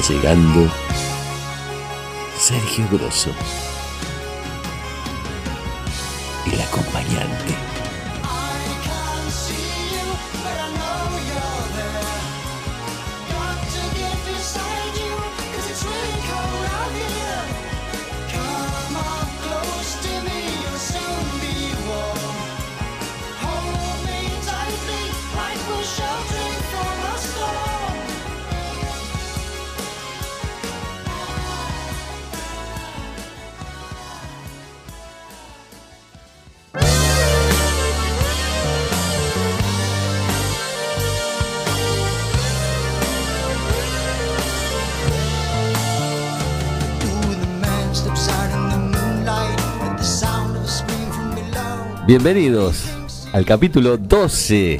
llegando Sergio Grosso, el acompañante. Bienvenidos al capítulo 12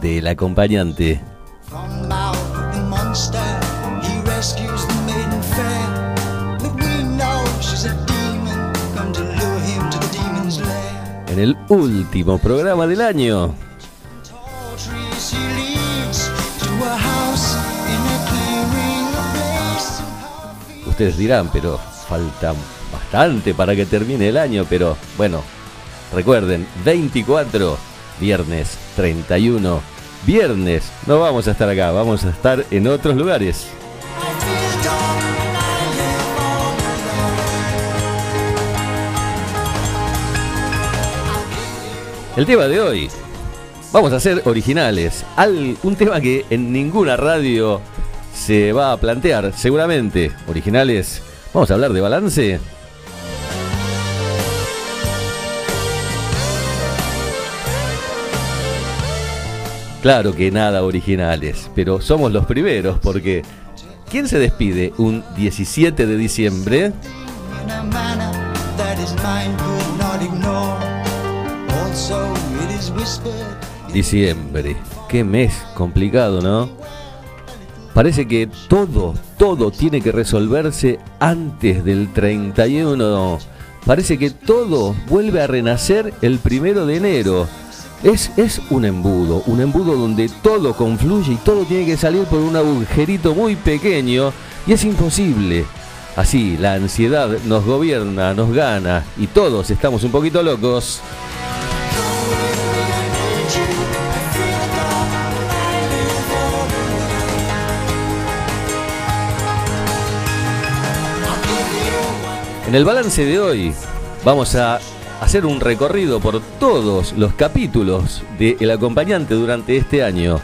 del acompañante. En el último programa del año. Ustedes dirán, pero falta bastante para que termine el año, pero bueno, Recuerden, 24, viernes 31. Viernes, no vamos a estar acá, vamos a estar en otros lugares. El tema de hoy, vamos a ser originales. un tema que en ninguna radio se va a plantear, seguramente. Originales, vamos a hablar de balance. Claro que nada originales, pero somos los primeros porque ¿quién se despide un 17 de diciembre? Diciembre, qué mes complicado, ¿no? Parece que todo, todo tiene que resolverse antes del 31. Parece que todo vuelve a renacer el primero de enero. Es, es un embudo, un embudo donde todo confluye y todo tiene que salir por un agujerito muy pequeño y es imposible. Así, la ansiedad nos gobierna, nos gana y todos estamos un poquito locos. En el balance de hoy vamos a hacer un recorrido por todos los capítulos de El Acompañante durante este año.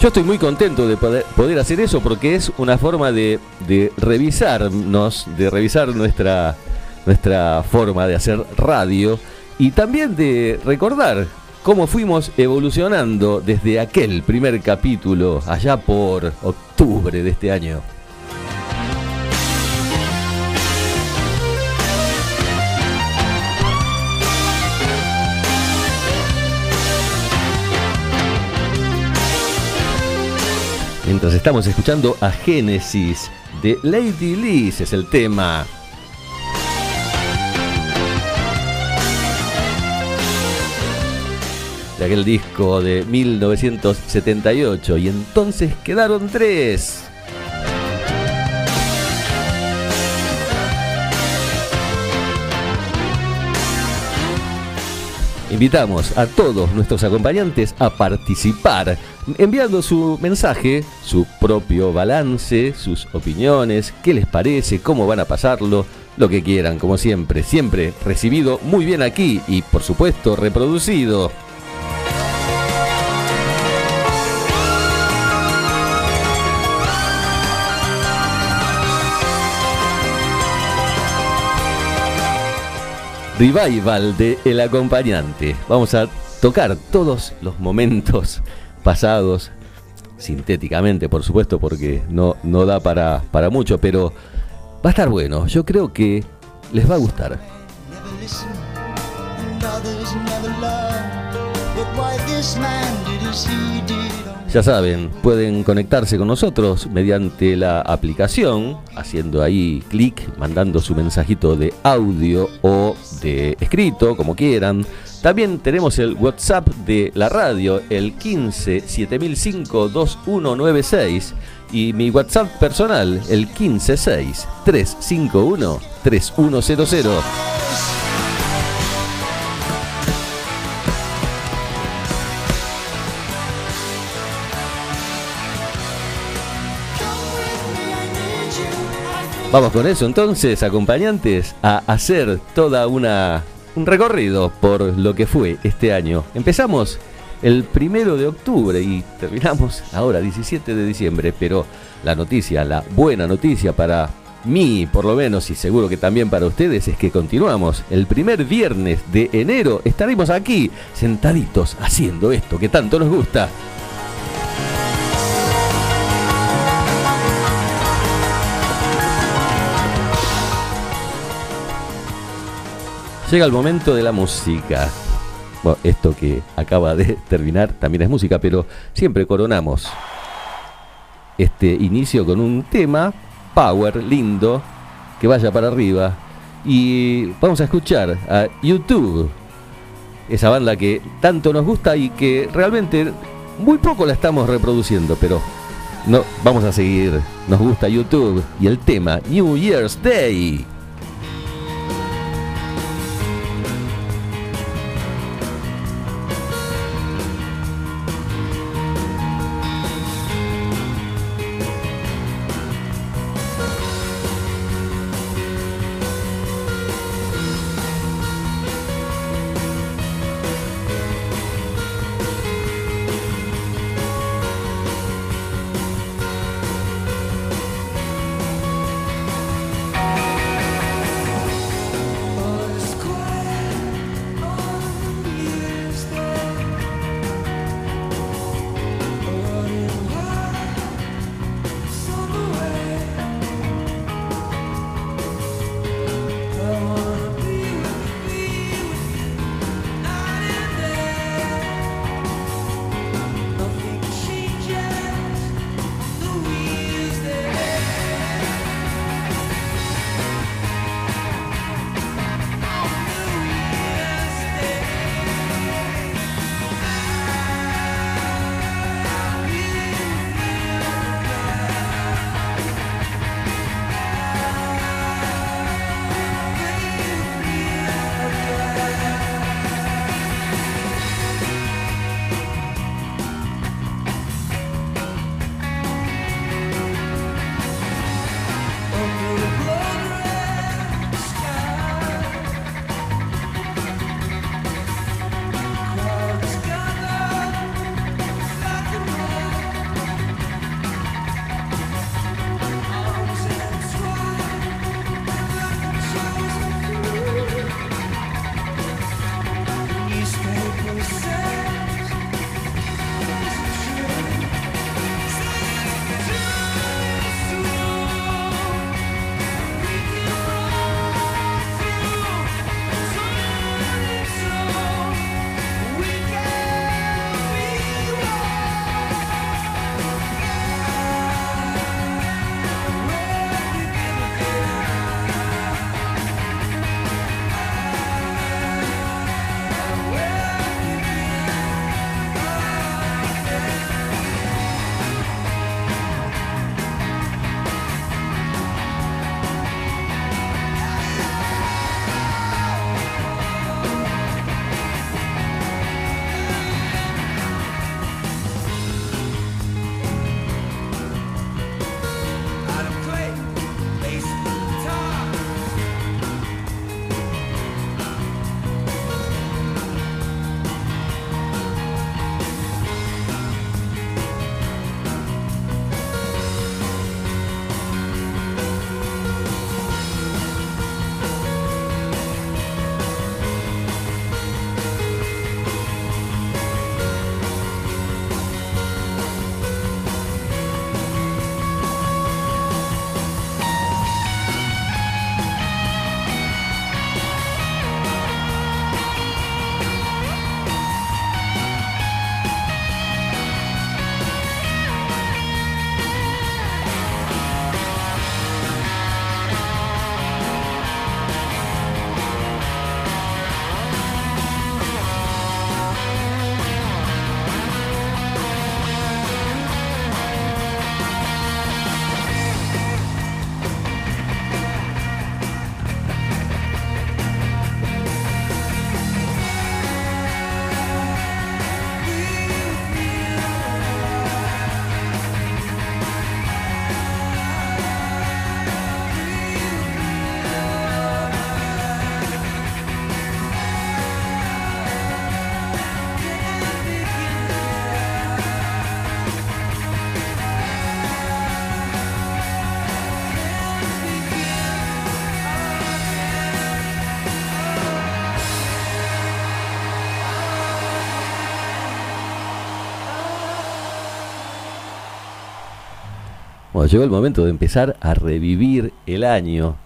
Yo estoy muy contento de poder, hacer eso porque es una forma de, de, revisarnos, de revisar nuestra, nuestra forma de hacer radio y también de recordar cómo fuimos evolucionando desde aquel primer capítulo allá por octubre de este año. Mientras estamos escuchando a Génesis de Lady Liz es el tema. De aquel disco de 1978 y entonces quedaron tres. Invitamos a todos nuestros acompañantes a participar, enviando su mensaje, su propio balance, sus opiniones, qué les parece, cómo van a pasarlo, lo que quieran, como siempre, siempre recibido muy bien aquí y por supuesto reproducido. Revival de El acompañante. Vamos a tocar todos los momentos pasados, sintéticamente por supuesto, porque no, no da para, para mucho, pero va a estar bueno. Yo creo que les va a gustar. Ya saben, pueden conectarse con nosotros mediante la aplicación, haciendo ahí clic, mandando su mensajito de audio o de escrito, como quieran. También tenemos el WhatsApp de la radio, el 15 7005 2196 y mi WhatsApp personal, el 156 351 3100. Vamos con eso entonces, acompañantes, a hacer toda una un recorrido por lo que fue este año. Empezamos el primero de octubre y terminamos ahora 17 de diciembre, pero la noticia, la buena noticia para mí por lo menos y seguro que también para ustedes es que continuamos. El primer viernes de enero estaremos aquí sentaditos haciendo esto que tanto nos gusta. Llega el momento de la música. Bueno, esto que acaba de terminar también es música, pero siempre coronamos este inicio con un tema power, lindo, que vaya para arriba. Y vamos a escuchar a YouTube, esa banda que tanto nos gusta y que realmente muy poco la estamos reproduciendo, pero no, vamos a seguir. Nos gusta YouTube y el tema New Year's Day. Llegó el momento de empezar a revivir el año.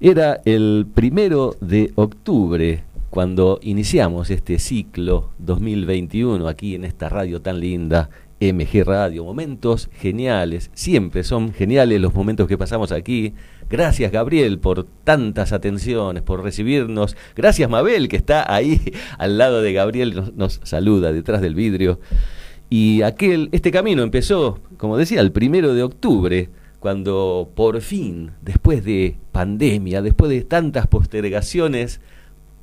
Era el primero de octubre cuando iniciamos este ciclo 2021 aquí en esta radio tan linda, MG Radio. Momentos geniales, siempre son geniales los momentos que pasamos aquí. Gracias Gabriel por tantas atenciones, por recibirnos. Gracias Mabel que está ahí al lado de Gabriel, nos saluda detrás del vidrio. Y aquel, este camino empezó, como decía, el primero de octubre, cuando por fin, después de pandemia, después de tantas postergaciones,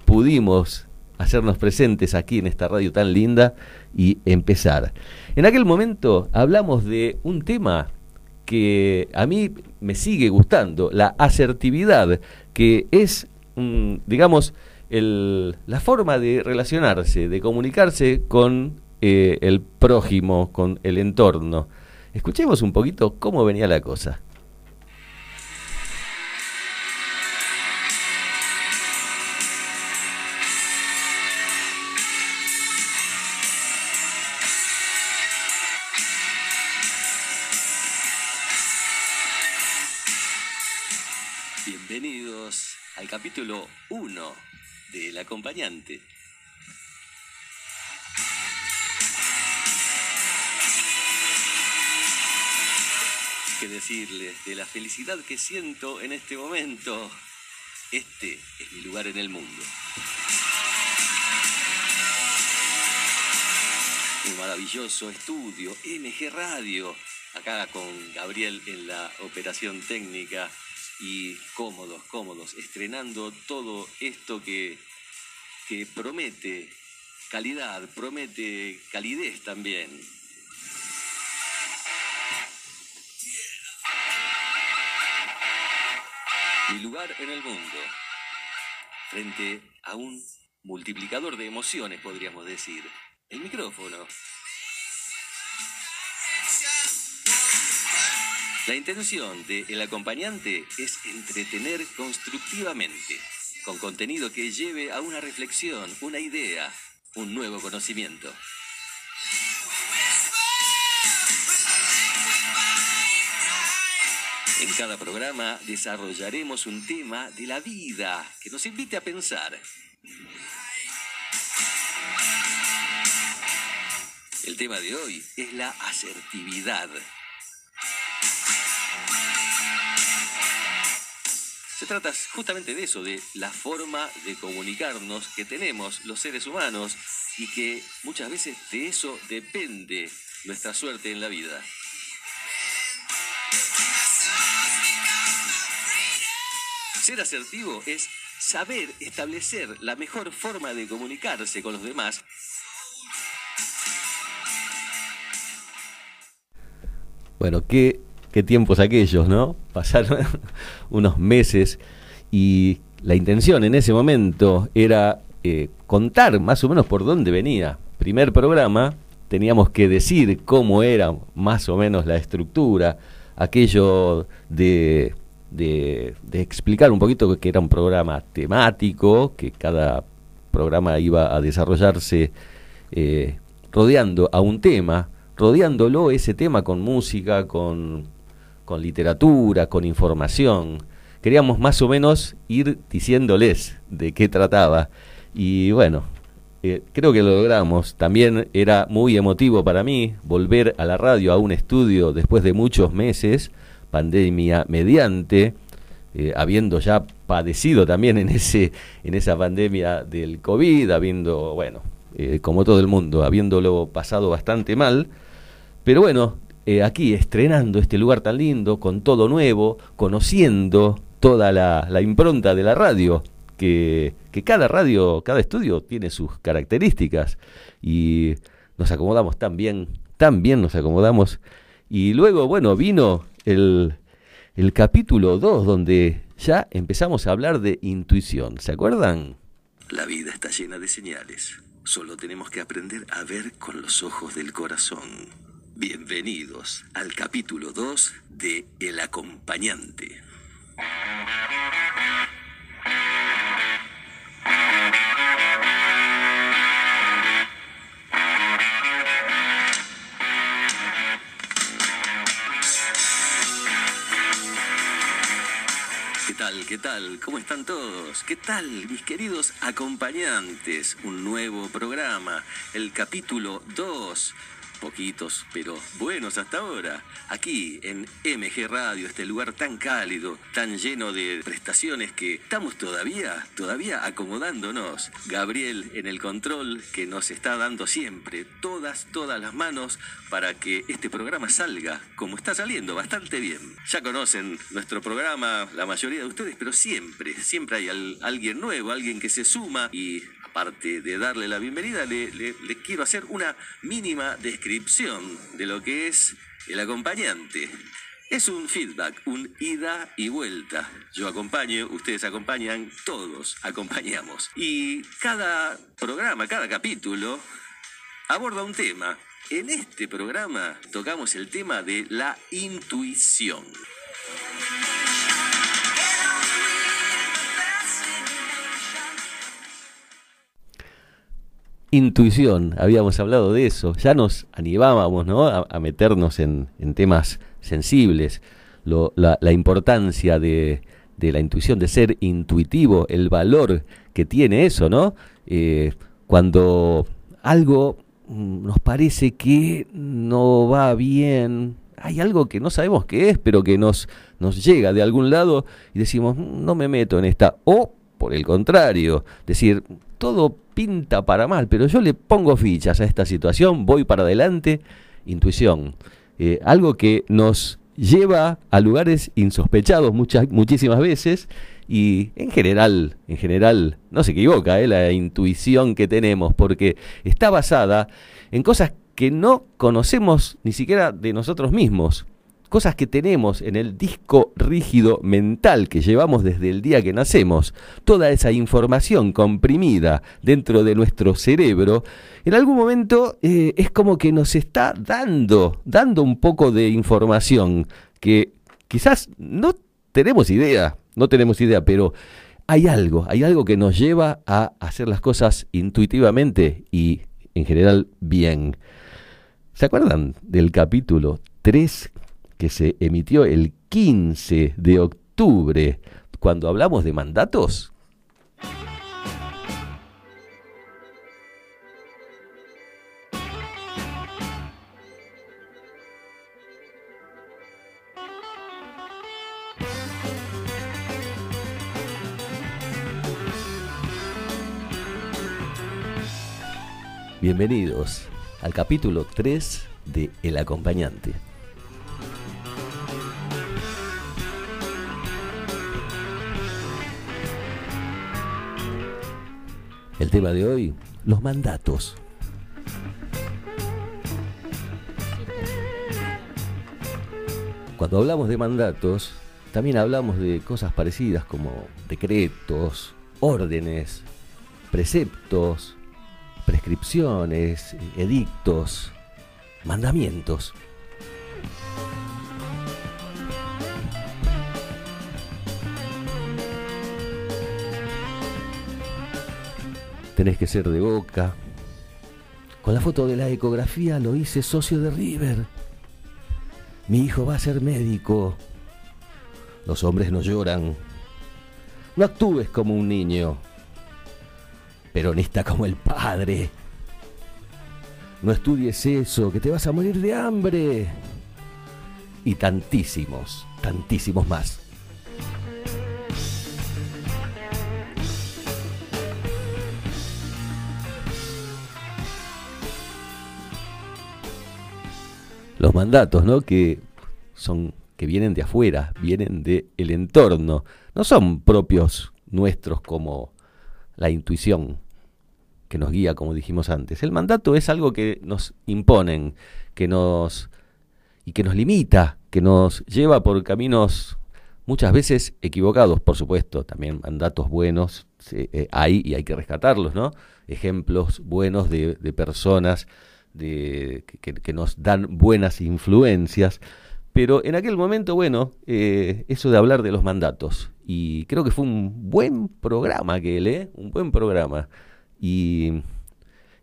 pudimos hacernos presentes aquí en esta radio tan linda y empezar. En aquel momento hablamos de un tema que a mí me sigue gustando, la asertividad, que es, digamos, el, la forma de relacionarse, de comunicarse con eh, el prójimo, con el entorno. Escuchemos un poquito cómo venía la cosa. Bienvenidos al capítulo 1 del acompañante. Que decirles de la felicidad que siento en este momento. Este es mi lugar en el mundo. Un maravilloso estudio, MG Radio, acá con Gabriel en la operación técnica y cómodos, cómodos, estrenando todo esto que, que promete calidad, promete calidez también. Mi lugar en el mundo, frente a un multiplicador de emociones, podríamos decir, el micrófono. La intención del acompañante es entretener constructivamente, con contenido que lleve a una reflexión, una idea, un nuevo conocimiento. En cada programa desarrollaremos un tema de la vida que nos invite a pensar. El tema de hoy es la asertividad. Se trata justamente de eso, de la forma de comunicarnos que tenemos los seres humanos y que muchas veces de eso depende nuestra suerte en la vida. Ser asertivo es saber establecer la mejor forma de comunicarse con los demás. Bueno, qué, qué tiempos aquellos, ¿no? Pasaron unos meses y la intención en ese momento era eh, contar más o menos por dónde venía. Primer programa, teníamos que decir cómo era más o menos la estructura, aquello de de, explicar un poquito que era un programa temático, que cada programa iba a desarrollarse eh, rodeando a un tema, rodeándolo ese tema con música, con, con literatura, con información. Queríamos más o menos ir diciéndoles de qué trataba. Y bueno, eh, creo que lo logramos. También era muy emotivo para mí volver a la radio, a un estudio después de muchos meses pandemia mediante, eh, habiendo ya padecido también en, ese, en esa pandemia del COVID, habiendo, bueno, eh, como todo el mundo, habiéndolo pasado bastante mal, pero bueno, eh, aquí estrenando este lugar tan lindo, con todo nuevo, conociendo toda la, la impronta de la radio, que, que cada radio, cada estudio tiene sus características y nos acomodamos tan bien, tan bien nos acomodamos. Y luego, bueno, vino el, capítulo 2, donde ya empezamos a hablar de intuición. ¿Se acuerdan? La vida está llena de señales. Solo tenemos que aprender a ver con los ojos del corazón. Bienvenidos al capítulo 2 de El acompañante. ¿Qué tal? ¿Qué tal? ¿Cómo están todos? ¿Qué tal, mis queridos acompañantes? Un nuevo programa, el capítulo 2 poquitos, pero buenos hasta ahora, aquí en MG Radio, este lugar tan cálido, tan lleno de prestaciones que estamos todavía, todavía acomodándonos. Gabriel en el control que nos está dando siempre todas, todas las manos para que este programa salga como está saliendo, bastante bien. Ya conocen nuestro programa, la mayoría de ustedes, pero siempre, siempre hay alguien nuevo, alguien que se suma y aparte de darle la bienvenida, le, quiero hacer una mínima descripción de lo que es el acompañante. Es un feedback, un ida y vuelta. Yo acompaño, ustedes acompañan, todos acompañamos. Y cada programa, cada capítulo aborda un tema. En este programa tocamos el tema de la intuición. Intuición, habíamos hablado de eso, ya nos animábamos ¿no? a, meternos en, temas sensibles, la, importancia de, la intuición, de ser intuitivo, el valor que tiene eso, ¿no? Eh, cuando algo mm, nos parece que no va bien, hay algo que no sabemos qué es, pero que nos, nos llega de algún lado y decimos, mm, no me meto en esta, o por el contrario, decir, todo pinta para mal, pero yo le pongo fichas a esta situación, voy para adelante, intuición. Eh, algo que nos lleva a lugares insospechados muchas, muchísimas veces y en general, en general, no se equivoca eh, la intuición que tenemos, porque está basada en cosas que no conocemos ni siquiera de nosotros mismos cosas que tenemos en el disco rígido mental que llevamos desde el día que nacemos, toda esa información comprimida dentro de nuestro cerebro, en algún momento eh, es como que nos está dando, dando un poco de información que quizás no tenemos idea, no tenemos idea, pero hay algo, hay algo que nos lleva a hacer las cosas intuitivamente y en general bien. ¿Se acuerdan del capítulo 3 que se emitió el 15 de octubre, cuando hablamos de mandatos? Bienvenidos al capítulo 3 de El acompañante. El tema de hoy, los mandatos. Cuando hablamos de mandatos, también hablamos de cosas parecidas como decretos, órdenes, preceptos, prescripciones, edictos, mandamientos. Tenés que ser de boca. Con la foto de la ecografía lo hice socio de River. Mi hijo va a ser médico. Los hombres no lloran. No actúes como un niño. Peronista como el padre. No estudies eso, que te vas a morir de hambre. Y tantísimos, tantísimos más. Los mandatos, ¿no? Que son que vienen de afuera, vienen del el entorno, no son propios nuestros como la intuición que nos guía, como dijimos antes. El mandato es algo que nos imponen, que nos y que nos limita, que nos lleva por caminos muchas veces equivocados, por supuesto, también mandatos buenos eh, hay y hay que rescatarlos, ¿no? Ejemplos buenos de, de personas de, que, nos dan buenas influencias. Pero en aquel momento, bueno, eh, eso de hablar de los mandatos. Y creo que fue un buen programa que ¿eh? un buen programa. Y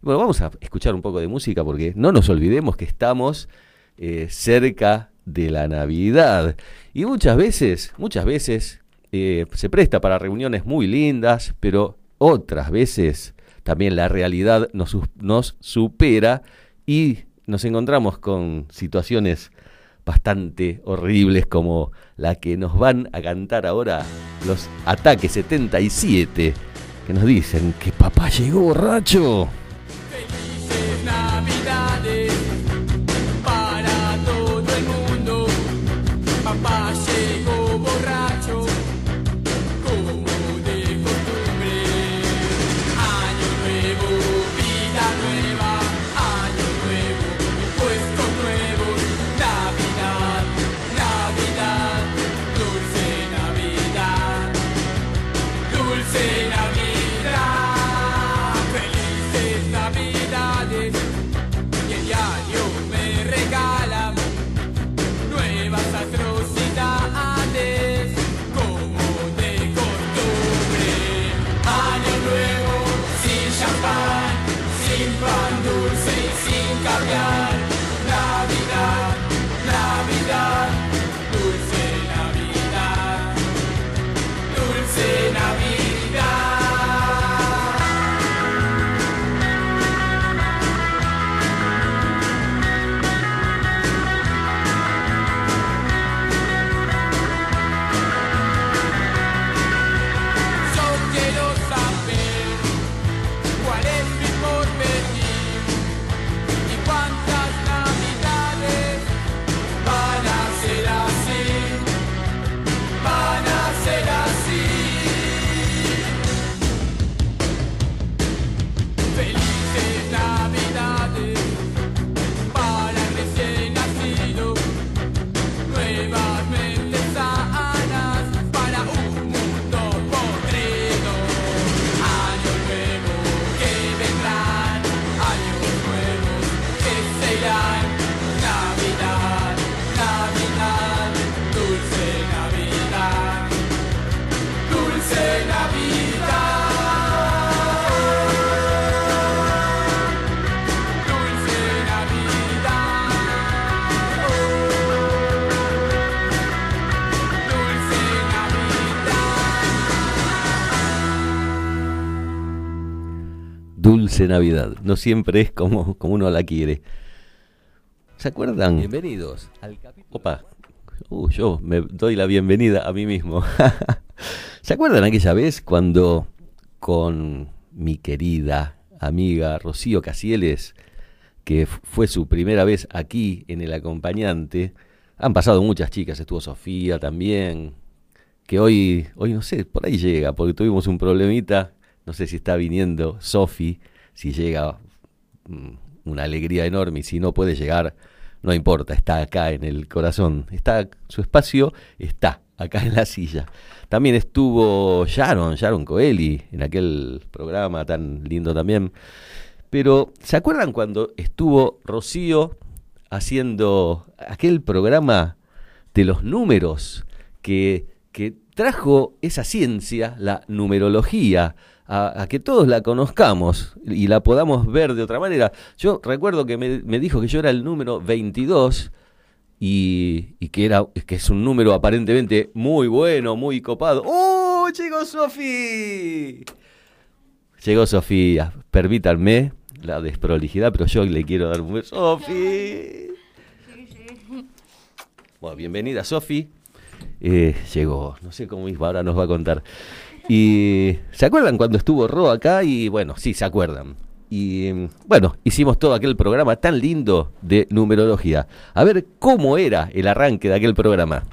bueno, vamos a escuchar un poco de música porque no nos olvidemos que estamos eh, cerca de la Navidad. Y muchas veces, muchas veces se presta para reuniones muy lindas, pero otras veces también la realidad nos, nos supera y nos encontramos con situaciones bastante horribles como la que nos van a cantar ahora los ataques 77, que nos dicen que papá llegó borracho. No siempre es como, como uno la quiere. ¿Se acuerdan? Bienvenidos al capítulo. Opa, uh, yo me doy la bienvenida a mí mismo. ¿Se acuerdan aquella vez cuando con mi querida amiga Rocío Casieles, que fue su primera vez aquí en el acompañante, han pasado muchas chicas, estuvo Sofía también, que hoy, hoy no sé, por ahí llega, porque tuvimos un problemita no sé si está viniendo Sofi, si llega mm, una alegría enorme y si no puede llegar, no importa, está acá en el corazón. Está su espacio está acá en la silla. También estuvo Sharon, Sharon Coeli, en aquel programa tan lindo también. Pero, ¿se acuerdan cuando estuvo Rocío haciendo aquel programa de los números que, que trajo esa ciencia, la numerología, a, que todos la conozcamos y la podamos ver de otra manera. Yo recuerdo que me, dijo que yo era el número 22 y, y, que, era, que es un número aparentemente muy bueno, muy copado. ¡Oh, llegó Sofía! Llegó Sofía, permítanme la desprolijidad, pero yo le quiero dar un beso. ¡Sofi! Bueno, bienvenida, Sofi. Eh, llegó, no sé cómo ahora nos va a contar. Y ¿se acuerdan cuando estuvo Ro acá? Y bueno, sí, se acuerdan. Y bueno, hicimos todo aquel programa tan lindo de numerología. A ver cómo era el arranque de aquel programa.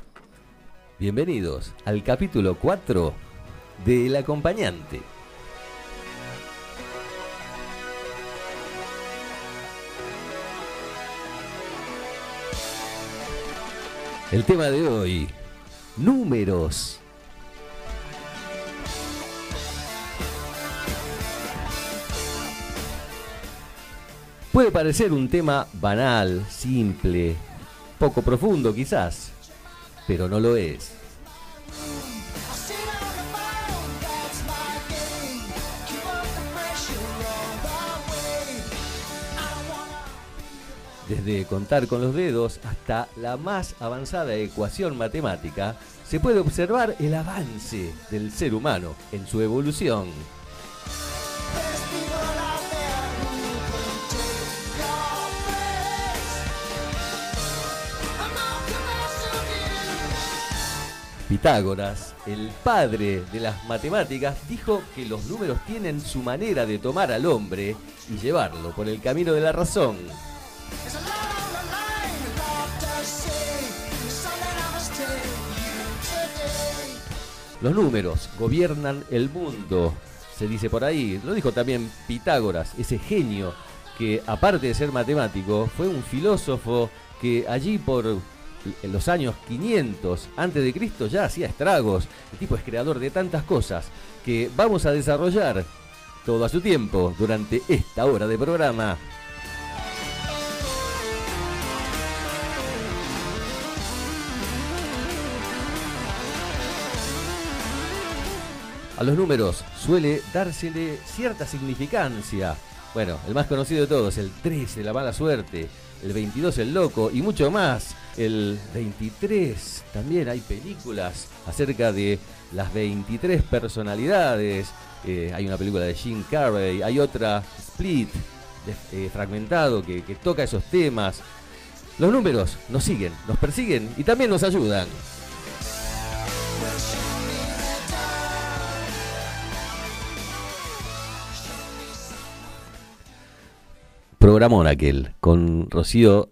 Bienvenidos al capítulo 4 de El acompañante. El tema de hoy, números. Puede parecer un tema banal, simple, poco profundo quizás, pero no lo es. Desde contar con los dedos hasta la más avanzada ecuación matemática, se puede observar el avance del ser humano en su evolución. Pitágoras, el padre de las matemáticas, dijo que los números tienen su manera de tomar al hombre y llevarlo por el camino de la razón. Los números gobiernan el mundo, se dice por ahí. Lo dijo también Pitágoras, ese genio que aparte de ser matemático, fue un filósofo que allí por en los años 500 antes de Cristo ya hacía estragos. El tipo es creador de tantas cosas que vamos a desarrollar todo a su tiempo durante esta hora de programa. A los números suele dársele cierta significancia. Bueno, el más conocido de todos, el 13, la mala suerte, el 22, el loco y mucho más. El 23 también hay películas acerca de las 23 personalidades. Eh, hay una película de Jim Carrey, hay otra Split, eh, fragmentado, que, que toca esos temas. Los números nos siguen, nos persiguen y también nos ayudan. Programón aquel, con Rocío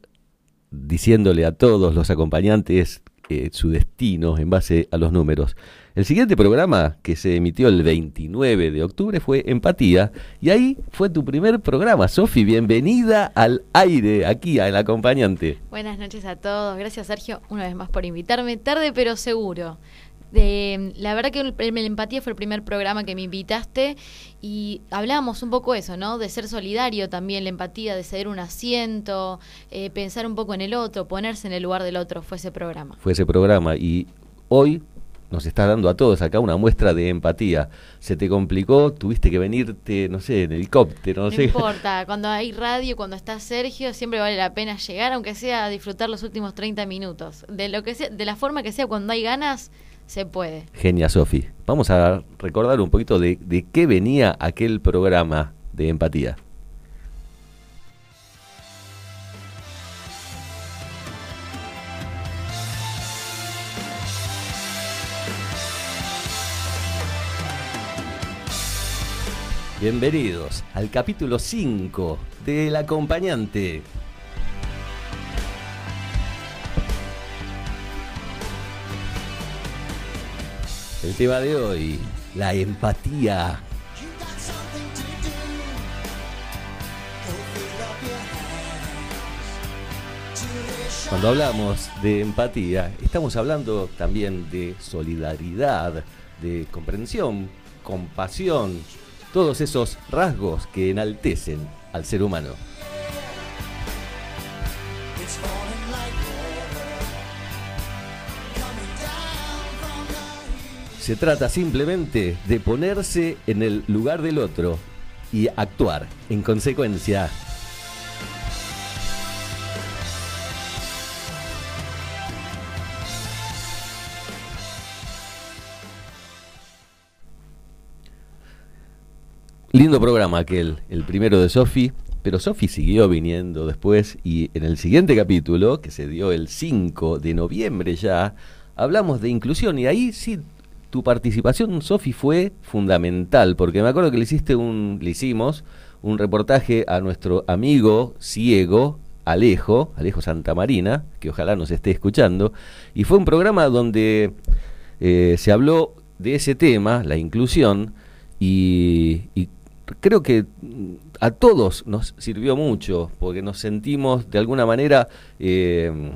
diciéndole a todos los acompañantes eh, su destino en base a los números. El siguiente programa que se emitió el 29 de octubre fue Empatía y ahí fue tu primer programa. Sofi, bienvenida al aire aquí al acompañante. Buenas noches a todos. Gracias Sergio una vez más por invitarme. Tarde pero seguro. De, la verdad que el, el, Empatía fue el primer programa que me invitaste y hablábamos un poco eso, ¿no? De ser solidario también, la empatía, de ceder un asiento, eh, pensar un poco en el otro, ponerse en el lugar del otro, fue ese programa. Fue ese programa y hoy nos está dando a todos acá una muestra de empatía. ¿Se te complicó? ¿Tuviste que venirte, no sé, en helicóptero? No, no sé. importa, cuando hay radio, cuando está Sergio, siempre vale la pena llegar, aunque sea a disfrutar los últimos 30 minutos. De, lo que sea, de la forma que sea, cuando hay ganas, se puede. Genia, Sofi. Vamos a recordar un poquito de, de qué venía aquel programa de empatía. Bienvenidos al capítulo 5 del acompañante. El tema de hoy, la empatía. Cuando hablamos de empatía, estamos hablando también de solidaridad, de comprensión, compasión, todos esos rasgos que enaltecen al ser humano. Se trata simplemente de ponerse en el lugar del otro y actuar en consecuencia. Lindo programa aquel, el primero de Sofi, pero Sofi siguió viniendo después y en el siguiente capítulo, que se dio el 5 de noviembre ya, hablamos de inclusión y ahí sí tu participación, Sofi, fue fundamental, porque me acuerdo que le hiciste un, le hicimos un reportaje a nuestro amigo ciego, Alejo, Alejo Santa Marina, que ojalá nos esté escuchando, y fue un programa donde eh, se habló de ese tema, la inclusión, y, creo que a todos nos sirvió mucho, porque nos sentimos de alguna manera eh,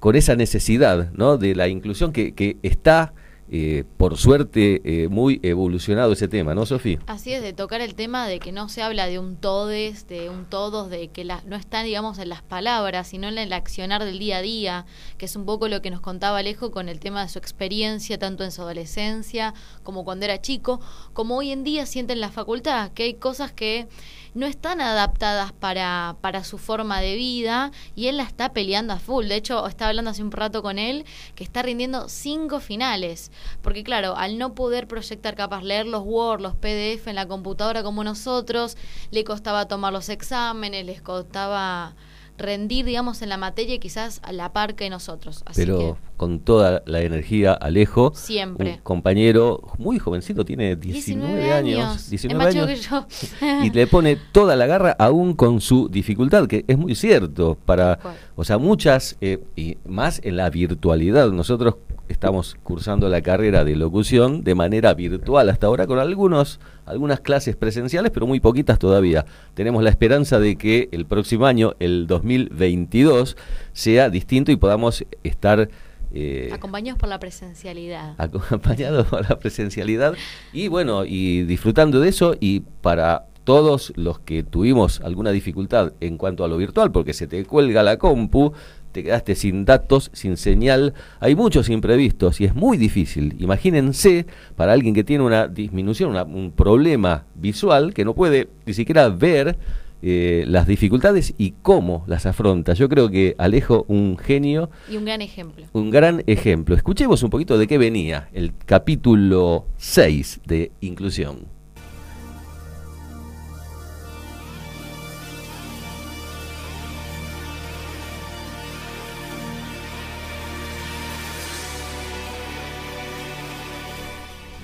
con esa necesidad ¿no? de la inclusión que está eh, por suerte, eh, muy evolucionado ese tema, ¿no, Sofía? Así es, de tocar el tema de que no se habla de un todes, de un todos, de que la, no está, digamos, en las palabras, sino en el accionar del día a día, que es un poco lo que nos contaba Alejo con el tema de su experiencia, tanto en su adolescencia como cuando era chico, como hoy en día siente en la facultad, que hay cosas que no están adaptadas para, para su forma de vida y él la está peleando a full. De hecho, estaba hablando hace un rato con él que está rindiendo cinco finales. Porque claro, al no poder proyectar capaz leer los Word, los PDF en la computadora como nosotros, le costaba tomar los exámenes, les costaba rendir, digamos, en la materia quizás a la par que nosotros. Pero con toda la energía, Alejo, siempre. un compañero muy jovencito, tiene 19, años, 19 años, que yo. y le pone toda la garra aún con su dificultad, que es muy cierto, para, o sea, muchas, eh, y más en la virtualidad, nosotros estamos cursando la carrera de locución de manera virtual hasta ahora con algunos algunas clases presenciales, pero muy poquitas todavía. Tenemos la esperanza de que el próximo año, el 2022, sea distinto y podamos estar eh, acompañados por la presencialidad. Acompañados por la presencialidad y bueno, y disfrutando de eso y para todos los que tuvimos alguna dificultad en cuanto a lo virtual, porque se te cuelga la compu, te quedaste sin datos, sin señal, hay muchos imprevistos y es muy difícil. Imagínense para alguien que tiene una disminución, un problema visual, que no puede ni siquiera ver eh, las dificultades y cómo las afronta. Yo creo que Alejo, un genio. Y un gran ejemplo. Un gran ejemplo. Escuchemos un poquito de qué venía el capítulo 6 de Inclusión.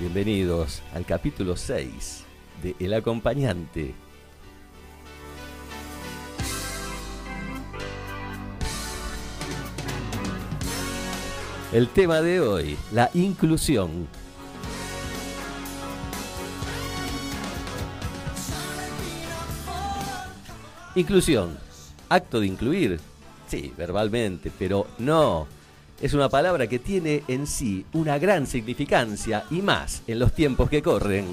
Bienvenidos al capítulo 6 de El acompañante. El tema de hoy, la inclusión. Inclusión, acto de incluir, sí, verbalmente, pero no es una palabra que tiene en sí una gran significancia y más en los tiempos que corren.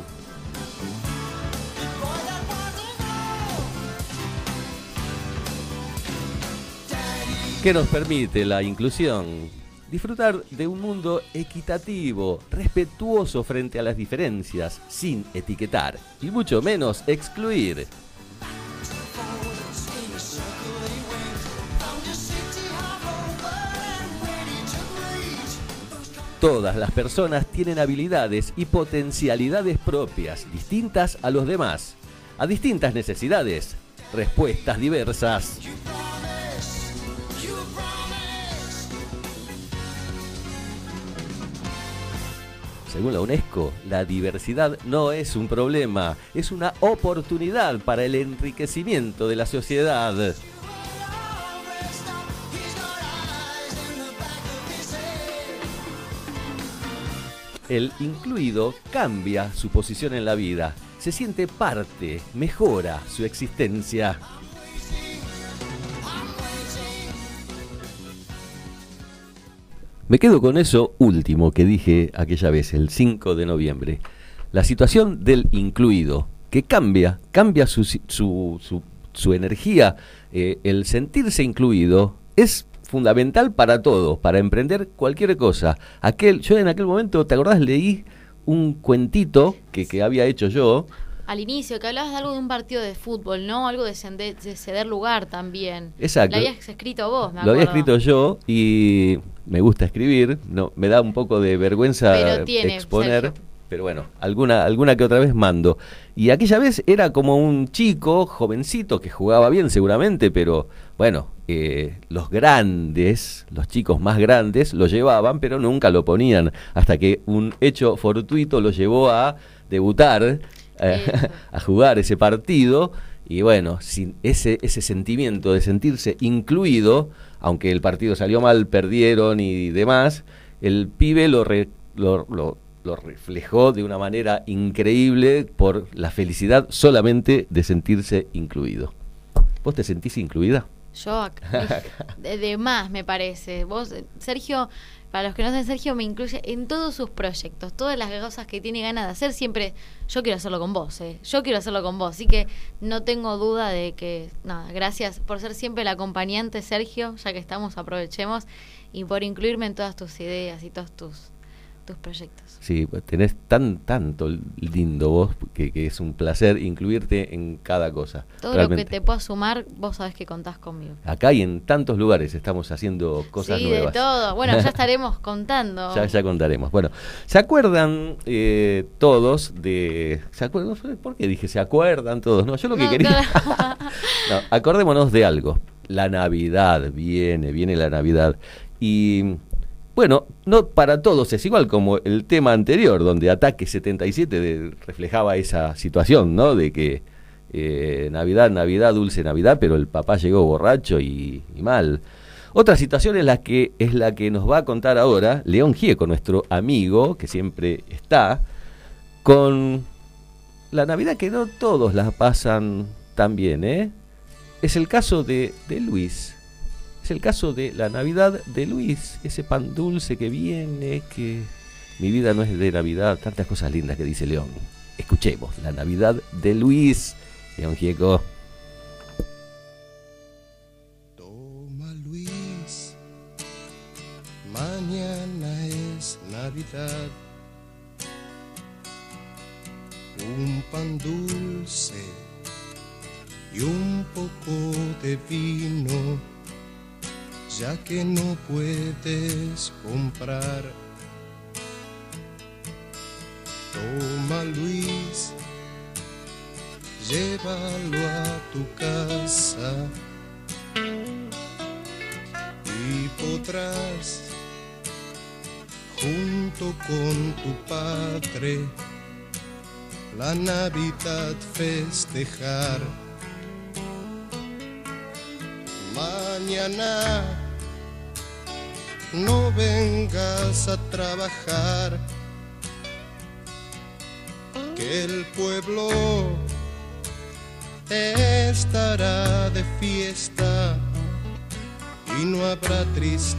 ¿Qué nos permite la inclusión? Disfrutar de un mundo equitativo, respetuoso frente a las diferencias, sin etiquetar y mucho menos excluir. Todas las personas tienen habilidades y potencialidades propias, distintas a los demás, a distintas necesidades, respuestas diversas. Según la UNESCO, la diversidad no es un problema, es una oportunidad para el enriquecimiento de la sociedad. El incluido cambia su posición en la vida, se siente parte, mejora su existencia. Me quedo con eso último que dije aquella vez, el 5 de noviembre. La situación del incluido, que cambia, cambia su, su, energía, eh, el sentirse incluido, es fundamental para todo, para emprender cualquier cosa. Aquel, yo en aquel momento, ¿te acordás? Leí un cuentito que había hecho yo. Al inicio, que hablabas de algo de un partido de fútbol, ¿no? Algo de, ceder lugar también. Exacto. Lo habías escrito vos, me Lo había escrito yo y me gusta escribir, no, me da un poco de vergüenza exponer pero bueno, alguna, alguna que otra vez mando. Y aquella vez era como un chico, jovencito, que jugaba bien seguramente, pero bueno, eh, los grandes, los chicos más grandes, lo llevaban, pero nunca lo ponían, hasta que un hecho fortuito lo llevó a debutar, eh, a jugar ese partido. Y bueno, sin ese, ese sentimiento de sentirse incluido, aunque el partido salió mal, perdieron y demás, el pibe lo, lo lo reflejó de una manera increíble por la felicidad solamente de sentirse incluido. ¿Vos te sentís incluida? Yo, de, más me parece. Vos, Sergio, para los que no saben, Sergio me incluye en todos sus proyectos, todas las cosas que tiene ganas de hacer, siempre yo quiero hacerlo con vos, ¿eh? yo quiero hacerlo con vos, así que no tengo duda de que, nada, gracias por ser siempre el acompañante, Sergio, ya que estamos, aprovechemos, y por incluirme en todas tus ideas y todos tus tus proyectos. Sí, tenés tan tanto lindo vos que, es un placer incluirte en cada cosa. Todo lo que te pueda sumar, vos sabés que contás conmigo. Acá y en tantos lugares estamos haciendo cosas sí, nuevas. de todo. Bueno, ya estaremos contando. ya, ya contaremos. Bueno, ¿se acuerdan eh, todos de... ¿Se acuerdan? ¿Por qué dije se acuerdan todos? No, yo lo que quería... no, acordémonos de algo. La Navidad viene, viene la Navidad. Y bueno, no para todos es igual como el tema anterior, donde Ataque 77 reflejaba esa situación, ¿no? De que eh, Navidad, Navidad, dulce Navidad, pero el papá llegó borracho y, mal. Otra situación es la que es la que nos va a contar ahora León Gieco, nuestro amigo que siempre está, con la Navidad que no todos la pasan tan bien, ¿eh? Es el caso de, de Luis. Es el caso de la Navidad de Luis, ese pan dulce que viene, que mi vida no es de Navidad, tantas cosas lindas que dice León. Escuchemos, la Navidad de Luis, León Gieco. Toma Luis, mañana es Navidad. Un pan dulce y un poco de vino ya que no puedes comprar. Toma Luis, llévalo a tu casa y podrás junto con tu padre la Navidad festejar. Mañana no vengas a trabajar, que el pueblo estará de fiesta y no habrá tristezas.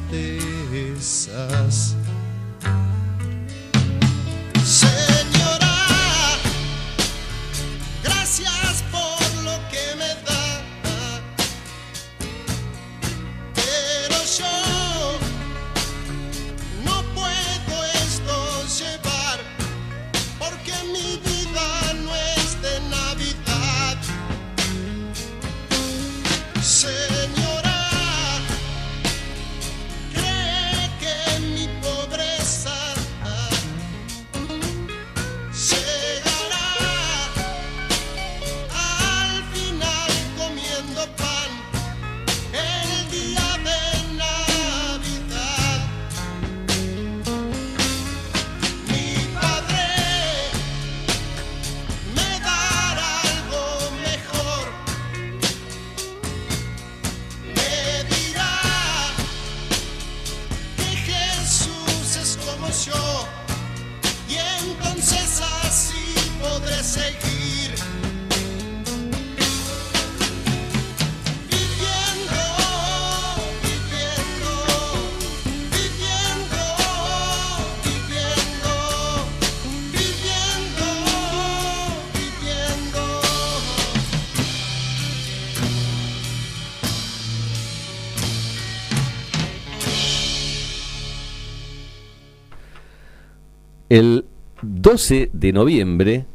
12 de noviembre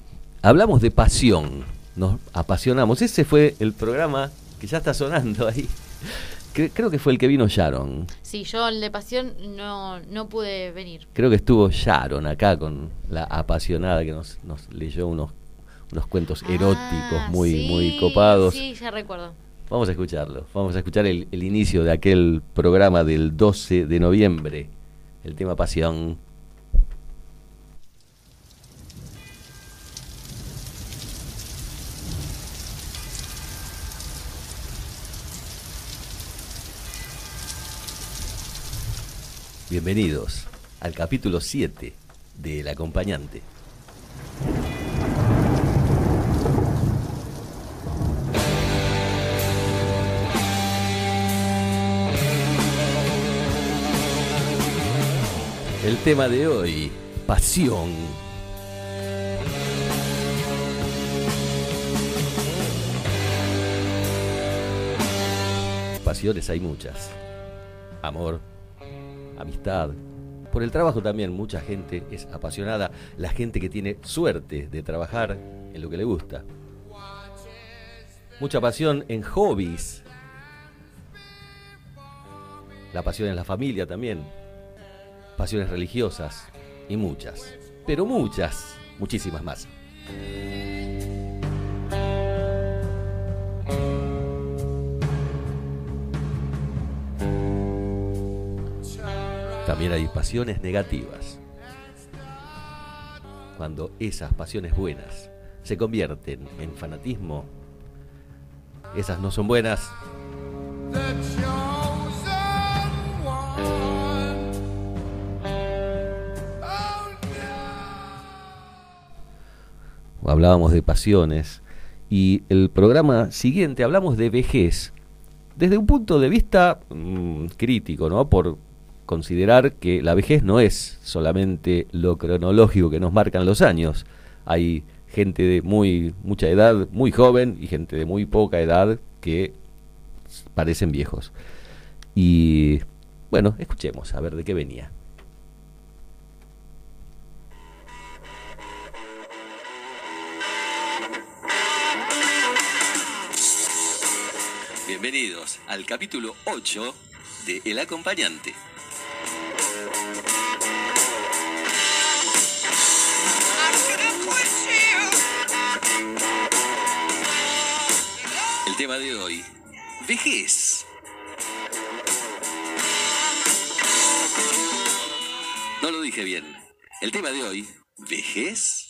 hablamos de pasión, nos apasionamos. Ese fue el programa que ya está sonando ahí. Creo que fue el que vino Sharon. Sí, yo el de pasión no, no pude venir. Creo que estuvo Sharon acá con la apasionada que nos, nos leyó unos, unos cuentos ah, eróticos muy, muy copados. Sí, ya recuerdo. Vamos a escucharlo. Vamos a escuchar el, el inicio de aquel programa del 12 de noviembre. El tema pasión. Bienvenidos al capítulo 7 de El acompañante. El tema de hoy, pasión. Pasiones hay muchas. Amor, amistad, por el trabajo también. Mucha gente es apasionada, la gente que tiene suerte de trabajar en lo que le gusta. Mucha pasión en hobbies. La pasión en la familia también. Pasiones religiosas y muchas. Pero muchas, muchísimas más. También hay pasiones negativas. Cuando esas pasiones buenas se convierten en fanatismo, esas no son buenas. Hablábamos de pasiones y el programa siguiente hablamos de vejez desde un punto de vista mm, crítico, ¿no? Por considerar que la vejez no es solamente lo cronológico que nos marcan los años. Hay gente de muy mucha edad, muy joven, y gente de muy poca edad que parecen viejos. Y bueno, escuchemos a ver de qué venía. Bienvenidos al capítulo 8 de El acompañante. Tema de hoy, vejez. No lo dije bien. El tema de hoy, vejez.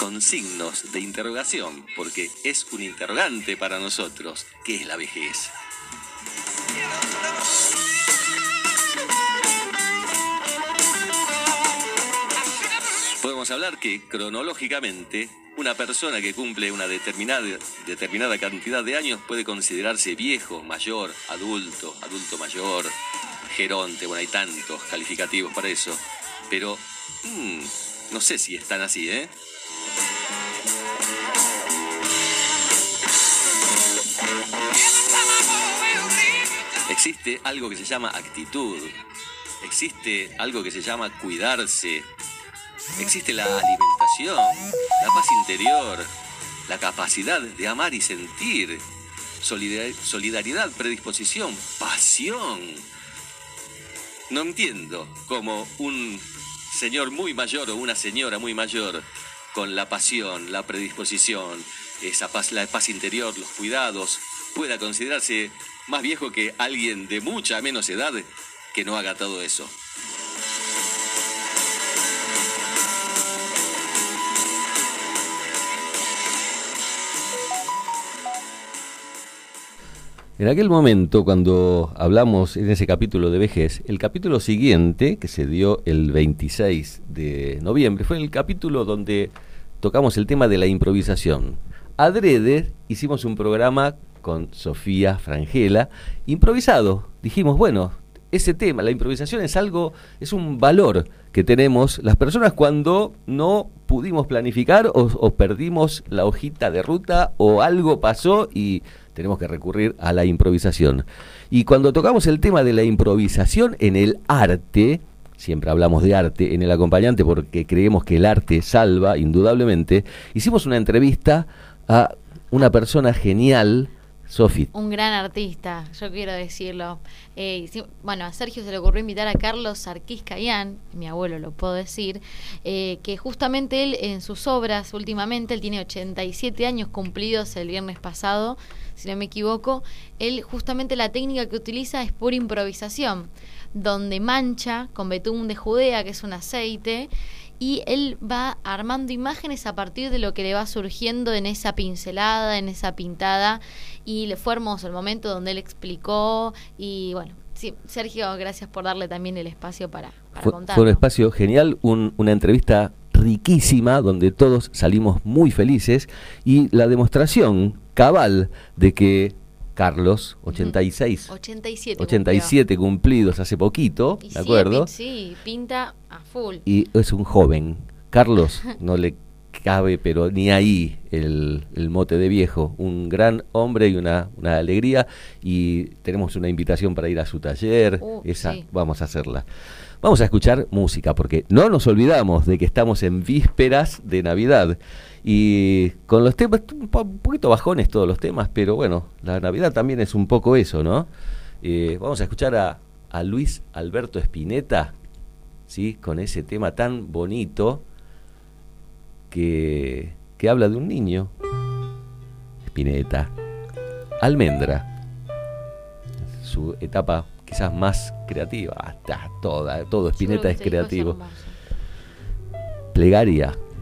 Con signos de interrogación, porque es un interrogante para nosotros. ¿Qué es la vejez? Podemos hablar que cronológicamente una persona que cumple una determinada, determinada cantidad de años puede considerarse viejo, mayor, adulto, adulto mayor, geronte, bueno, hay tantos calificativos para eso, pero mm, no sé si están así, ¿eh? Existe algo que se llama actitud, existe algo que se llama cuidarse, existe la alimentación, la paz interior, la capacidad de amar y sentir, solidar- solidaridad, predisposición, pasión. No entiendo cómo un señor muy mayor o una señora muy mayor con la pasión, la predisposición, esa paz, la paz interior, los cuidados, pueda considerarse más viejo que alguien de mucha menos edad que no haga todo eso. En aquel momento, cuando hablamos en ese capítulo de vejez, el capítulo siguiente, que se dio el 26 de noviembre, fue el capítulo donde tocamos el tema de la improvisación. Adrede hicimos un programa con Sofía Frangela, improvisado. Dijimos, bueno, ese tema, la improvisación es algo, es un valor que tenemos las personas cuando no pudimos planificar o, o perdimos la hojita de ruta o algo pasó y tenemos que recurrir a la improvisación. Y cuando tocamos el tema de la improvisación en el arte, siempre hablamos de arte en el acompañante porque creemos que el arte salva, indudablemente, hicimos una entrevista a una persona genial, Sofi. Un gran artista, yo quiero decirlo. Eh, bueno, a Sergio se le ocurrió invitar a Carlos Sarquís Cayán, mi abuelo lo puedo decir, eh, que justamente él en sus obras últimamente, él tiene 87 años cumplidos el viernes pasado, si no me equivoco, él justamente la técnica que utiliza es pura improvisación, donde mancha con betún de Judea, que es un aceite, y él va armando imágenes a partir de lo que le va surgiendo en esa pincelada, en esa pintada, y le fue hermoso el momento donde él explicó, y bueno, sí, Sergio, gracias por darle también el espacio para, para Fue, un espacio genial, un- una entrevista riquísima donde todos salimos muy felices y la demostración cabal de que Carlos, 86, 87. 87 cumplidos hace poquito, ¿de acuerdo? sí, pinta a full. Y es un joven. Carlos, no le cabe, pero ni ahí el, el mote de viejo. Un gran hombre y una, una alegría. Y tenemos una invitación para ir a su taller. Uh, Esa sí. vamos a hacerla. Vamos a escuchar música, porque no nos olvidamos de que estamos en vísperas de Navidad. Y con los temas, un po- un poquito bajones todos los temas, pero bueno, la Navidad también es un poco eso, ¿no? Eh, vamos a escuchar a, a Luis Alberto Spinetta, ¿sí? Con ese tema tan bonito que, que habla de un niño. Spinetta. Almendra. Su etapa quizás más creativa. Hasta toda, todo Spinetta es creativo. Plegaria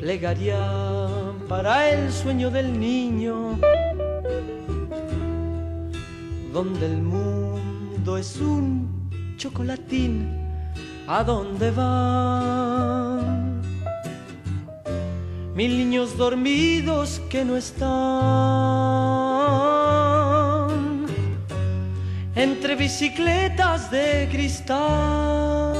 Plegaria para el sueño del niño, donde el mundo es un chocolatín, ¿a dónde van? Mil niños dormidos que no están entre bicicletas de cristal.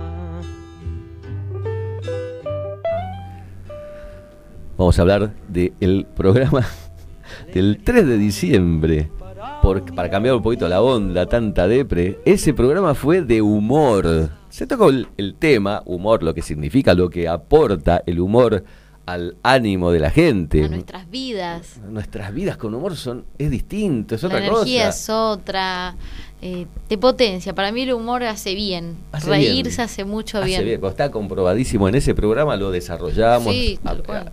Vamos a hablar del programa del 3 de diciembre. Por- para cambiar un poquito la onda, tanta depre. Ese programa fue de humor. Se tocó el, el tema, humor, lo que significa, lo que aporta el humor al ánimo de la gente. A nuestras vidas. Nuestras vidas con humor son es distinto, es La otra energía cosa. es otra. eh, te potencia. Para mí el humor hace bien. Hace Reírse bien. hace mucho Hace bien. bien, está comprobadísimo en ese programa, lo desarrollamos, Sí,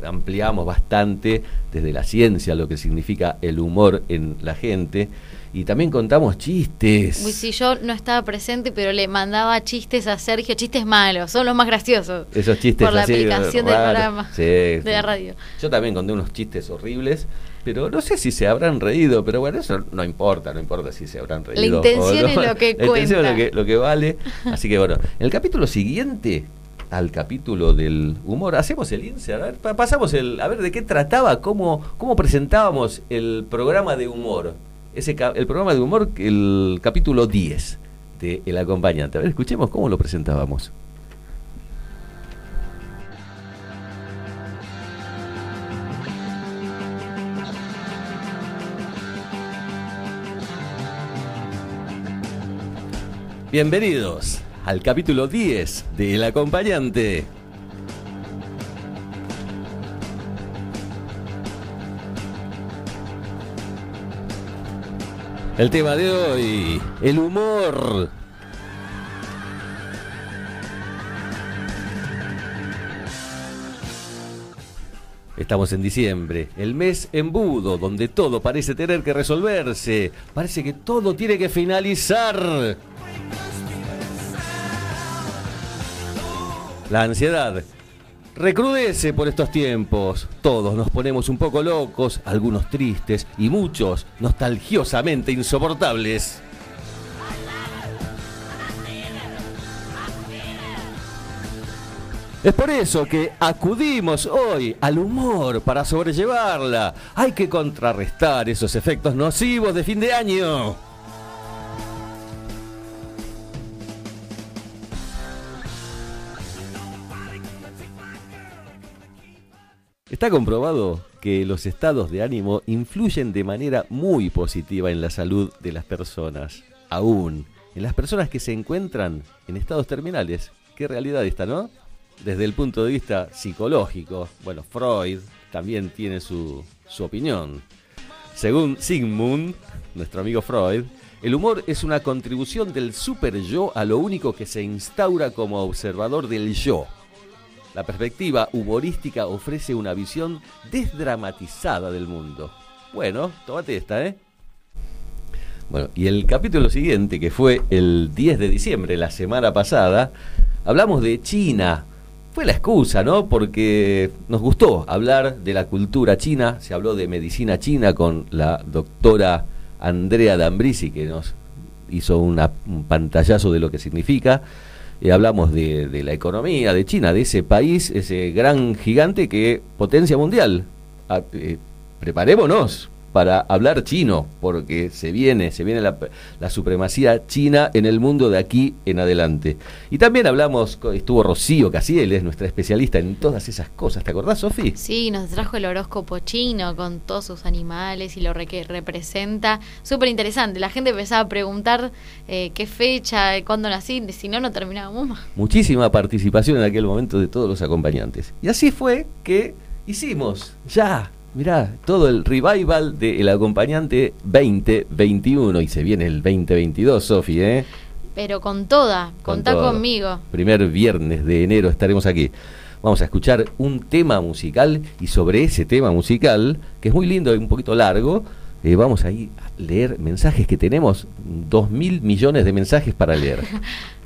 ampliamos bastante desde la ciencia lo que significa el humor en la gente y también contamos chistes. Uy, sí, yo no estaba presente, pero le mandaba chistes a Sergio, chistes malos, son los más graciosos. Esos chistes Por la así, aplicación del programa, Sí, de sí. la radio. Yo también conté unos chistes horribles, pero no sé si se habrán reído, pero bueno, eso no importa, no importa si se habrán reído. intención o no. es lo que La intención es lo cuenta. que, lo que vale. Así que bueno, en el capítulo siguiente al capítulo del humor, hacemos el insert, a ver, pa- pasamos el, a ver de qué trataba, cómo, cómo presentábamos el programa de humor. Ese el programa de humor, el capítulo 10 de El Acompañante. A ver, escuchemos cómo lo presentábamos. Bienvenidos al capítulo 10 de El Acompañante. El tema de hoy, el humor. Estamos en diciembre, el mes embudo, donde todo parece tener que resolverse, parece que todo tiene que finalizar. La ansiedad recrudece por estos tiempos. Todos nos ponemos un poco locos, algunos tristes y muchos nostalgiosamente insoportables. Es por eso que acudimos hoy al humor para sobrellevarla. Hay que contrarrestar esos efectos nocivos de fin de año. Está comprobado que los estados de ánimo influyen de manera muy positiva en la salud de las personas, aún en las personas que se encuentran en estados terminales. Qué realidad esta, ¿no? Desde el punto de vista psicológico, bueno, Freud también tiene su, su opinión. Según Sigmund, nuestro amigo Freud, el humor es una contribución del super yo a lo único que se instaura como observador del yo. La perspectiva humorística ofrece una visión desdramatizada del mundo. Bueno, tómate esta, ¿eh? Bueno, y el capítulo siguiente, que fue el 10 de diciembre, la semana pasada, hablamos de China. Fue la excusa, ¿no? Porque nos gustó hablar de la cultura china, se habló de medicina china con la doctora Andrea D'Ambrisi, que nos hizo un pantallazo de lo que significa. Eh, hablamos de, de, la economía de China, de ese país, ese gran gigante que potencia mundial. Ah, eh, preparémonos para hablar chino, porque se viene, se viene la, la, supremacía china en el mundo de aquí en adelante. Y también hablamos, estuvo Rocío Casiel, es nuestra especialista en todas esas cosas. ¿Te acordás, Sofi? Sí, nos trajo el horóscopo chino con todos sus animales y lo que representa. Súper interesante. La gente empezaba a preguntar eh, qué fecha, cuándo nací, si no, no terminábamos más. Muchísima participación en aquel momento de todos los acompañantes. Y así fue que hicimos ya Mirá, todo el revival del acompañante 2021 y se viene el 2022, Sofi, ¿eh? Pero con toda, con contá todo. conmigo. Primer viernes de enero estaremos aquí. Vamos a escuchar un tema musical y sobre ese tema musical, que es muy lindo y un poquito largo, eh, vamos a ir a leer mensajes que tenemos, dos mil millones de mensajes para leer.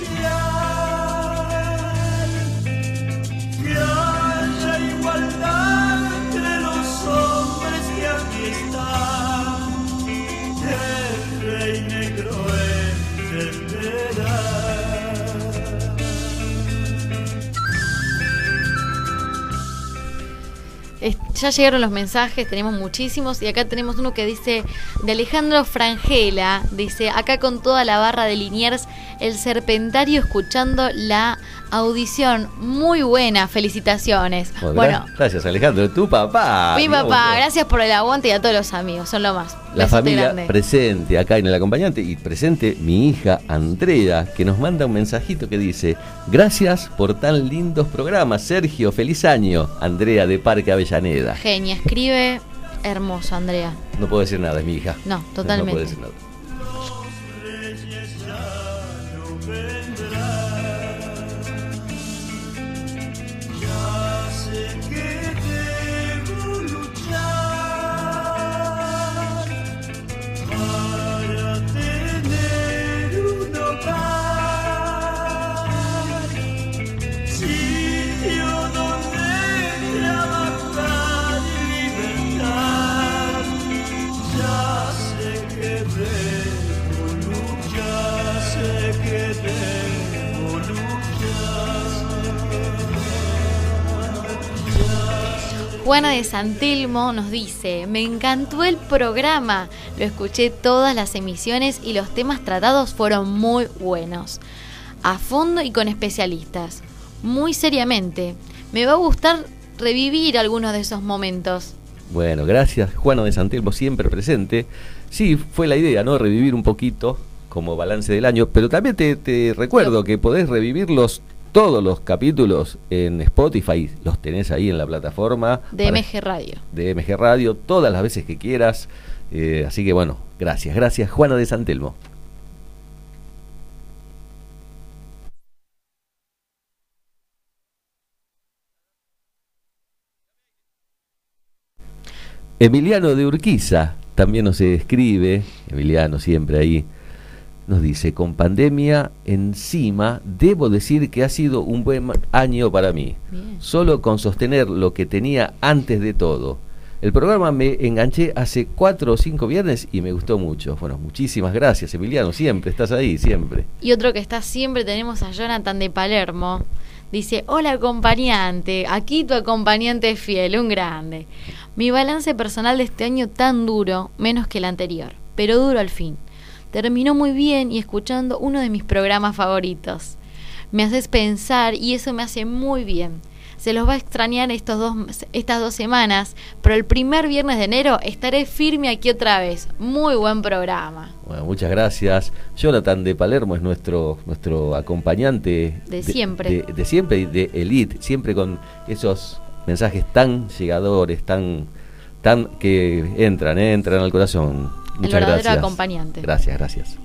Russia. Ya llegaron los mensajes, tenemos muchísimos y acá tenemos uno que dice de Alejandro Frangela, dice acá con toda la barra de Liniers, el serpentario escuchando la Audición muy buena, felicitaciones. Bueno, gracias Alejandro, tu papá. Mi papá, gracias por el aguante y a todos los amigos, son lo más. La familia presente acá en el acompañante y presente mi hija Andrea, que nos manda un mensajito que dice, gracias por tan lindos programas, Sergio, feliz año, Andrea de Parque Avellaneda. Genia, escribe hermoso, Andrea. No puedo decir nada, es mi hija. No, totalmente. No puedo decir nada. Juana de Santilmo nos dice, me encantó el programa, lo escuché todas las emisiones y los temas tratados fueron muy buenos, a fondo y con especialistas, muy seriamente. Me va a gustar revivir algunos de esos momentos. Bueno, gracias Juana de Santilmo, siempre presente. Sí, fue la idea, ¿no? Revivir un poquito como balance del año, pero también te, te recuerdo que podés revivirlos todos los capítulos en Spotify, los tenés ahí en la plataforma. De MG Radio. De MG Radio, todas las veces que quieras. Eh, así que bueno, gracias, gracias Juana de Santelmo. Emiliano de Urquiza también nos escribe, Emiliano siempre ahí nos dice, con pandemia encima, debo decir que ha sido un buen año para mí. Solo con sostener lo que tenía antes de todo. El programa me enganché hace cuatro o cinco viernes y me gustó mucho. Bueno, muchísimas gracias, Emiliano. Siempre estás ahí, siempre. Y otro que está siempre tenemos a Jonathan de Palermo. Dice, hola acompañante, aquí tu acompañante fiel, un grande. Mi balance personal de este año tan duro, menos que el anterior, pero duro al fin terminó muy bien y escuchando uno de mis programas favoritos. Me haces pensar y eso me hace muy bien. Se los va a extrañar estos dos, estas dos semanas, pero el primer viernes de enero estaré firme aquí otra vez. Muy buen programa. Bueno, muchas gracias. Jonathan de Palermo es nuestro, nuestro acompañante. De, siempre. De, siempre y de Elite, siempre con esos mensajes tan llegadores, tan, tan que entran, eh, entran al corazón el verdadero acompañante. Gracias, gracias.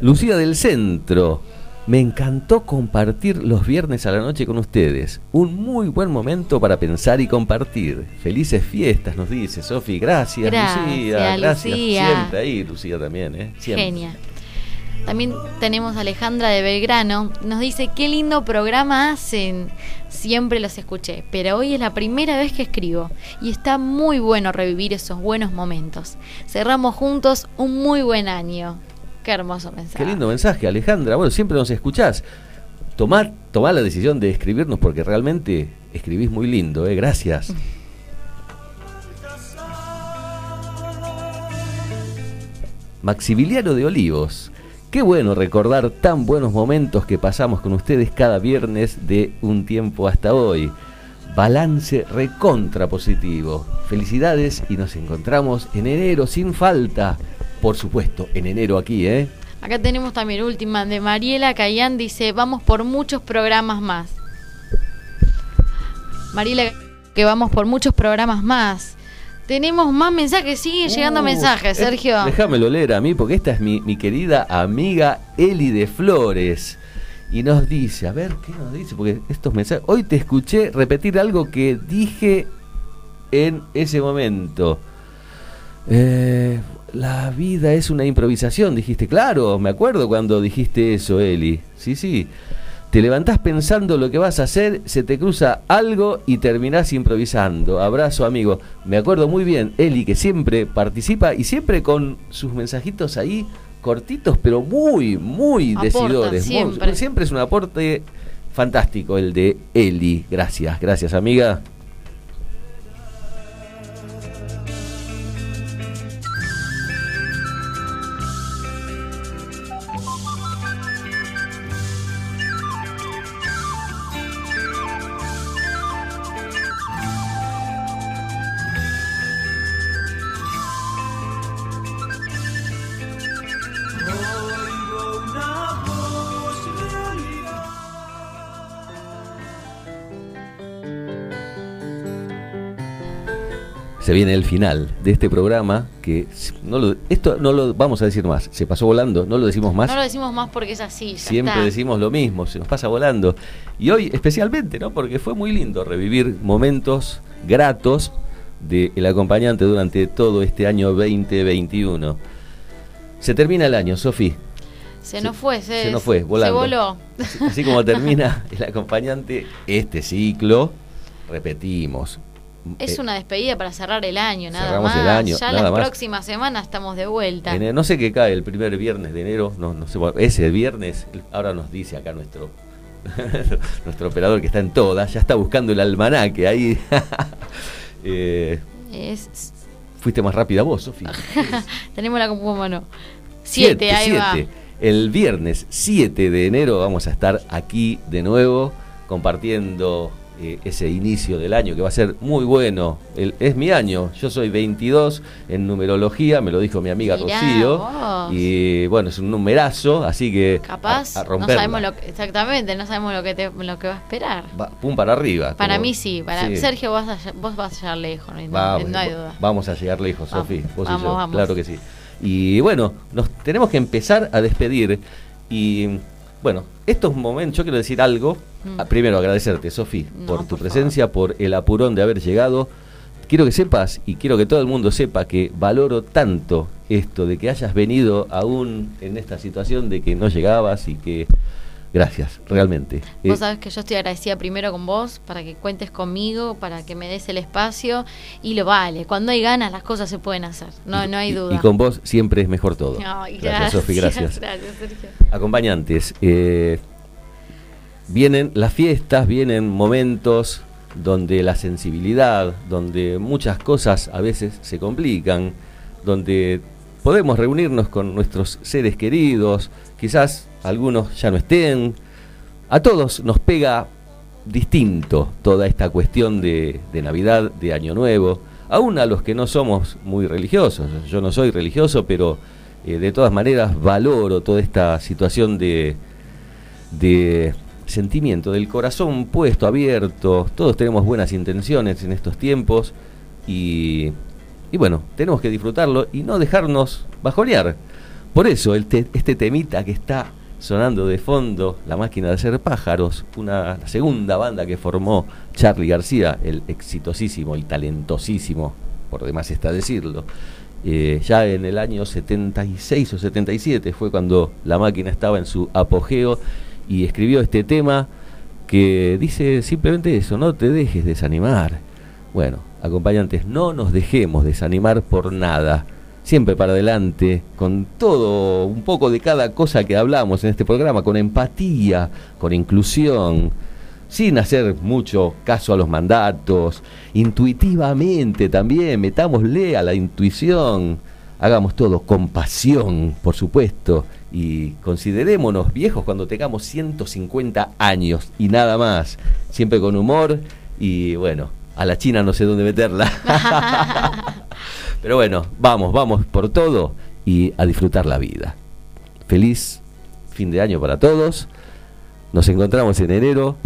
Lucía del Centro, me encantó compartir los viernes a la noche con ustedes. Un muy buen momento para pensar y compartir. Felices fiestas, nos dice Sofi. Gracias, Lucía. Gracias. Siempre ahí, Lucía también. ¿eh? Genial. También tenemos a Alejandra de Belgrano. Nos dice, qué lindo programa hacen. Siempre los escuché, pero hoy es la primera vez que escribo y está muy bueno revivir esos buenos momentos. Cerramos juntos un muy buen año. Qué hermoso mensaje. Qué lindo mensaje, Alejandra. Bueno, siempre nos escuchás. Tomar la decisión de escribirnos porque realmente escribís muy lindo, ¿eh? Gracias. Maximiliano de Olivos. Qué bueno recordar tan buenos momentos que pasamos con ustedes cada viernes de un tiempo hasta hoy. Balance recontra positivo. Felicidades y nos encontramos en enero sin falta. Por supuesto, en enero aquí, ¿eh? Acá tenemos también última de Mariela Cayán, dice, vamos por muchos programas más. Mariela, que vamos por muchos programas más. Tenemos más mensajes, sigue llegando uh, mensajes, Sergio. déjamelo leer a mí, porque esta es mi, mi querida amiga Eli de Flores. Y nos dice, a ver, ¿qué nos dice? Porque estos mensajes. Hoy te escuché repetir algo que dije en ese momento. Eh, la vida es una improvisación, dijiste. Claro, me acuerdo cuando dijiste eso, Eli. Sí, sí. Te levantás pensando lo que vas a hacer, se te cruza algo y terminás improvisando. Abrazo, amigo. Me acuerdo muy bien, Eli, que siempre participa y siempre con sus mensajitos ahí cortitos, pero muy, muy decidores. Siempre. siempre es un aporte fantástico el de Eli. Gracias, gracias, amiga. Se viene el final de este programa que no lo, esto no lo vamos a decir más. Se pasó volando, no lo decimos más. No lo decimos más porque es así. ya Siempre está. decimos lo mismo, se nos pasa volando. Y hoy especialmente, ¿no? Porque fue muy lindo revivir momentos gratos del acompañante durante todo este año 2021. Se termina el año, Sofi. Se nos fue, se, se nos fue, volando. Se voló. Así, así como termina el acompañante este ciclo, repetimos. Es Eh, una despedida para cerrar el año, nada Cerramos más. el año, ya nada la más. próxima semana estamos de vuelta. en el- no sé qué cae el primer viernes de enero, no, no sé, ese viernes, ahora nos dice acá nuestro nuestro operador que está en todas, ya está buscando el almanaque ahí. Eh, Es, fuiste más rápida vos, Sofía. tenemos la compu mano. Siete, ahí va. El viernes 7 de enero vamos a estar aquí de nuevo compartiendo eh, ese inicio del año que va a ser muy bueno. El- es mi año, yo soy 22 en numerología, me lo dijo mi amiga Mirá Rocío. vos. Y bueno, es un numerazo, así que Capaz, a, a no sabemos lo que, exactamente, no sabemos lo que, te- lo que va a esperar. Va- pum para arriba. Para como- mí sí, para sí. Sergio vos, vas a- vos vas a llegar lejos, no hay, no- duda. vamos a llegar lejos, Sofi, vos y yo, vamos. claro que sí. Y bueno, nos tenemos que empezar a despedir. Y bueno, estos momentos, yo quiero decir algo. Mm. Primero agradecerte, Sofi, No, por tu por presencia, por el apurón de haber llegado. Quiero que sepas y quiero que todo el mundo sepa que valoro tanto esto de que hayas venido aún en esta situación de que no llegabas y que gracias, realmente. Eh, Vos sabés que yo estoy agradecida primero con vos para que cuentes conmigo, para que me des el espacio y lo vale. Cuando hay ganas las cosas se pueden hacer, no, y- no hay duda. Y con vos siempre es mejor todo. Ay, gracias, Sofi, gracias. Gracias, Sergio. acompañantes. eh, vienen las fiestas, vienen momentos donde la sensibilidad, donde muchas cosas a veces se complican, donde podemos reunirnos con nuestros seres queridos, quizás algunos ya no estén. A todos nos pega distinto toda esta cuestión de, Navidad, de Año Nuevo, aún a los que no somos muy religiosos. Yo no soy religioso, pero eh, de todas maneras valoro toda esta situación de, de sentimiento, del corazón puesto, abierto. Todos tenemos buenas intenciones en estos tiempos y, y bueno, tenemos que disfrutarlo y no dejarnos bajonear. Por eso este temita que está sonando de fondo, La máquina de hacer pájaros, una segunda banda que formó Charlie García, el exitosísimo y talentosísimo, por demás está decirlo. Eh, ya en el año 76 o 77 fue cuando la máquina estaba en su apogeo y escribió este tema que dice simplemente eso, no te dejes desanimar. Bueno, acompañantes, no nos dejemos desanimar por nada. Siempre para adelante, con todo, un poco de cada cosa que hablamos en este programa, con empatía, con inclusión, sin hacer mucho caso a los mandatos, intuitivamente también, metámosle a la intuición, hagamos todo con pasión, por supuesto, y considerémonos viejos cuando tengamos 150 años y nada más, siempre con humor y bueno, a la China no sé dónde meterla. Pero bueno, vamos, vamos por todo y a disfrutar la vida. Feliz fin de año para todos. Nos encontramos en enero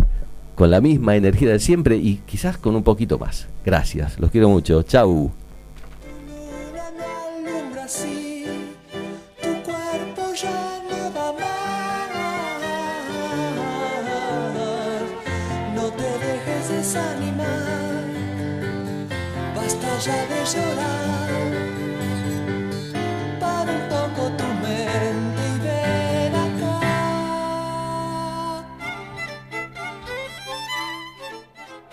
con la misma energía de siempre y quizás con un poquito más. Gracias, los quiero mucho. Chau. ya de llorar.